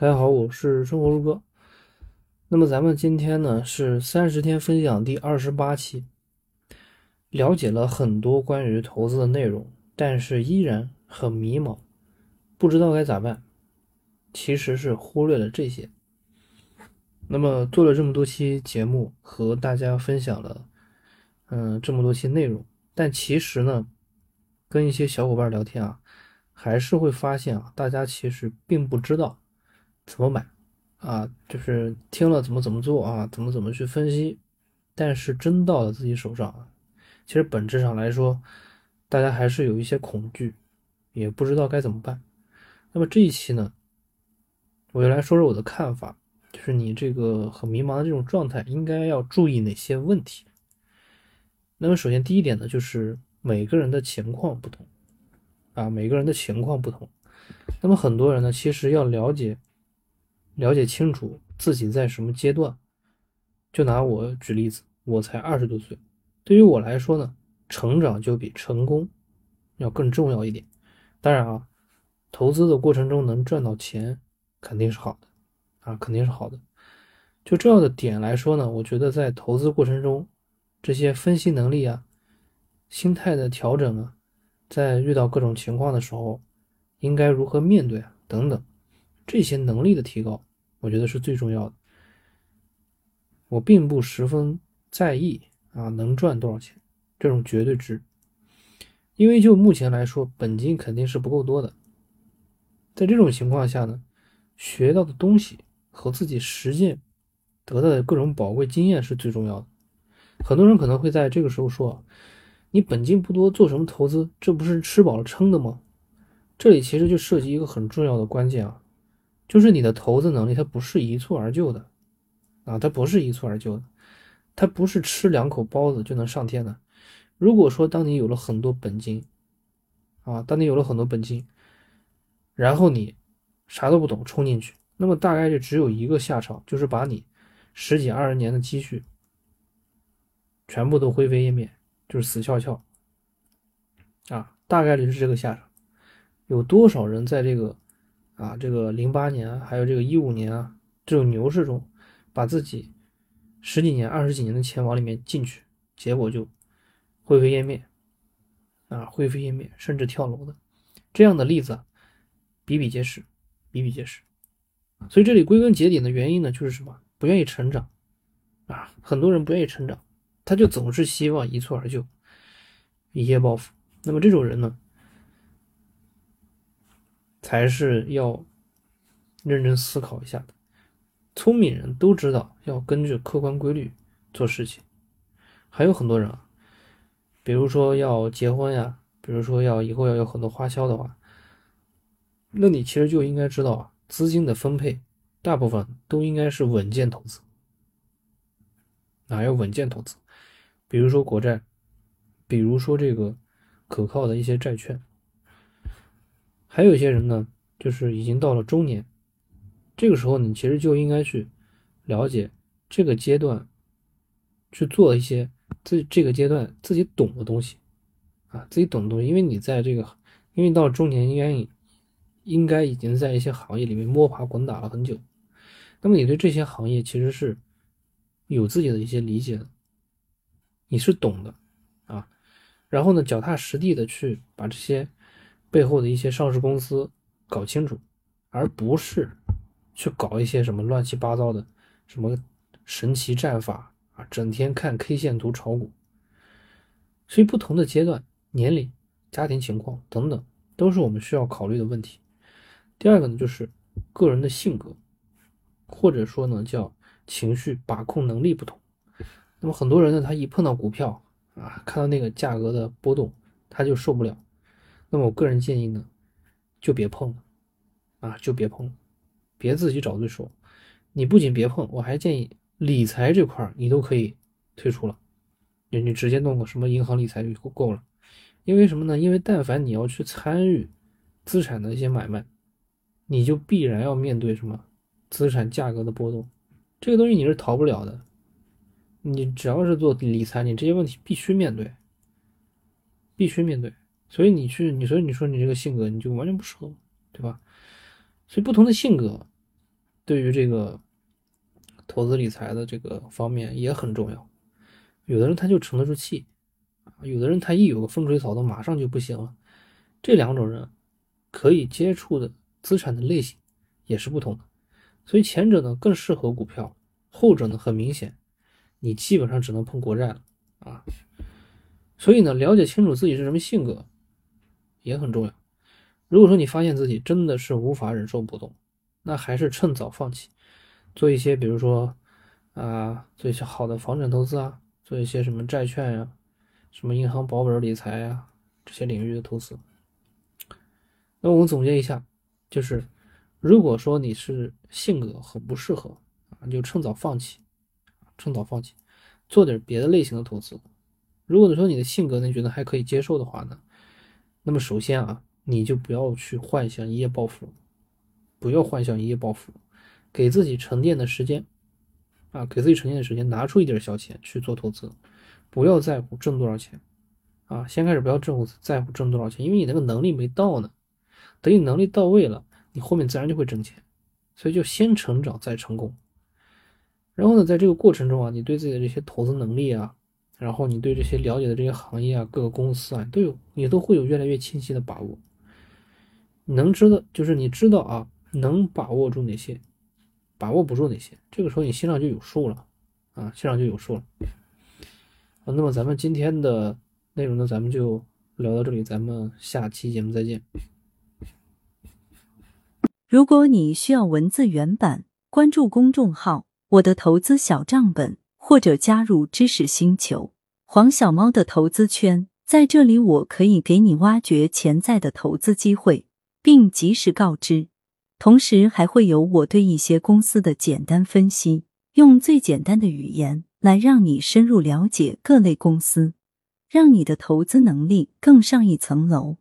大家好，我是生活如歌。那么咱们今天呢是三十天分享第二十八期，了解了很多关于投资的内容，但是依然很迷茫，不知道该咋办。其实是忽略了这些。那么做了这么多期节目，和大家分享了嗯这么多期内容，但其实呢，跟一些小伙伴聊天啊，还是会发现啊，大家其实并不知道。怎么买啊？就是听了怎么怎么做啊？怎么怎么去分析？但是真到了自己手上啊，其实本质上来说，大家还是有一些恐惧，也不知道该怎么办。那么这一期呢，我就来说说我的看法，就是你这个很迷茫的这种状态，应该要注意哪些问题？那么首先第一点呢，就是每个人的情况不同啊，每个人的情况不同。那么很多人呢，其实要了解。了解清楚自己在什么阶段，就拿我举例子，我才二十多岁，对于我来说呢，成长就比成功要更重要一点。当然啊，投资的过程中能赚到钱肯定是好的啊，肯定是好的。就重要的点来说呢，我觉得在投资过程中，这些分析能力啊、心态的调整啊，在遇到各种情况的时候，应该如何面对啊等等，这些能力的提高。我觉得是最重要的。我并不十分在意啊，能赚多少钱这种绝对值，因为就目前来说，本金肯定是不够多的。在这种情况下呢，学到的东西和自己实践得到的各种宝贵经验是最重要的。很多人可能会在这个时候说：“你本金不多，做什么投资？这不是吃饱了撑的吗？”这里其实就涉及一个很重要的关键啊。就是你的投资能力，它不是一蹴而就的，啊，它不是一蹴而就的，它不是吃两口包子就能上天的。如果说当你有了很多本金，啊，当你有了很多本金，然后你啥都不懂冲进去，那么大概率只有一个下场，就是把你十几二十年的积蓄全部都灰飞烟灭，就是死翘翘，啊，大概率是这个下场。有多少人在这个？啊，这个零八年还有这个一五年啊，这种牛市中，把自己十几年、二十几年的钱往里面进去，结果就灰飞烟灭，啊，灰飞烟灭，甚至跳楼的，这样的例子比比皆是，比比皆是。所以这里归根结底的原因呢，就是什么？不愿意成长啊，很多人不愿意成长，他就总是希望一蹴而就，一夜暴富。那么这种人呢？才是要认真思考一下的。聪明人都知道要根据客观规律做事情。还有很多人啊，比如说要结婚呀，比如说要以后要有很多花销的话，那你其实就应该知道啊，资金的分配大部分都应该是稳健投资。哪要稳健投资？比如说国债，比如说这个可靠的一些债券。还有一些人呢，就是已经到了中年，这个时候你其实就应该去了解这个阶段，去做一些自这个阶段自己懂的东西啊，自己懂的东西，因为你在这个，因为到中年应该应该已经在一些行业里面摸爬滚打了很久，那么你对这些行业其实是有自己的一些理解的，你是懂的啊，然后呢，脚踏实地的去把这些。背后的一些上市公司搞清楚，而不是去搞一些什么乱七八糟的什么神奇战法啊，整天看 K 线图炒股。所以不同的阶段、年龄、家庭情况等等，都是我们需要考虑的问题。第二个呢，就是个人的性格，或者说呢叫情绪把控能力不同。那么很多人呢，他一碰到股票啊，看到那个价格的波动，他就受不了。那么我个人建议呢，就别碰了，啊，就别碰了，别自己找罪受。你不仅别碰，我还建议理财这块儿你都可以退出了，你你直接弄个什么银行理财就够了。因为什么呢？因为但凡你要去参与资产的一些买卖，你就必然要面对什么资产价格的波动，这个东西你是逃不了的。你只要是做理财，你这些问题必须面对，必须面对。所以你去，你所以你说你这个性格你就完全不适合，对吧？所以不同的性格对于这个投资理财的这个方面也很重要。有的人他就沉得住气，有的人他一有个风吹草动马上就不行了。这两种人可以接触的资产的类型也是不同的，所以前者呢更适合股票，后者呢很明显，你基本上只能碰国债了啊。所以呢，了解清楚自己是什么性格也很重要。如果说你发现自己真的是无法忍受波动，那还是趁早放弃，做一些比如说啊做一些好的房产投资啊。做一些什么债券呀，什么银行保本理财呀这些领域的投资。那我们总结一下，就是如果说你是性格很不适合啊，就趁早放弃，趁早放弃，做点别的类型的投资。如果你说你的性格你觉得还可以接受的话呢，那么首先啊，你就不要去幻想一夜暴富，不要幻想一夜暴富，给自己沉淀的时间。啊，给自己沉淀的时间，拿出一点小钱去做投资，不要在乎挣多少钱，啊，先开始不要在乎在乎挣多少钱，因为你那个能力没到呢，等你能力到位了，你后面自然就会挣钱，所以就先成长再成功。然后呢，在这个过程中啊，你对自己的这些投资能力啊，然后你对这些了解的这些行业啊、各个公司啊，都有你都会有越来越清晰的把握，能知道就是你知道啊，能把握住哪些。把握不住哪些，这个时候你心上就有数了，啊，心上就有数了。那么咱们今天的内容呢，咱们就聊到这里，咱们下期节目再见。如果你需要文字原版，关注公众号“我的投资小账本”，或者加入知识星球黄小猫的投资圈，在这里我可以给你挖掘潜在的投资机会，并及时告知。同时还会有我对一些公司的简单分析，用最简单的语言来让你深入了解各类公司，让你的投资能力更上一层楼。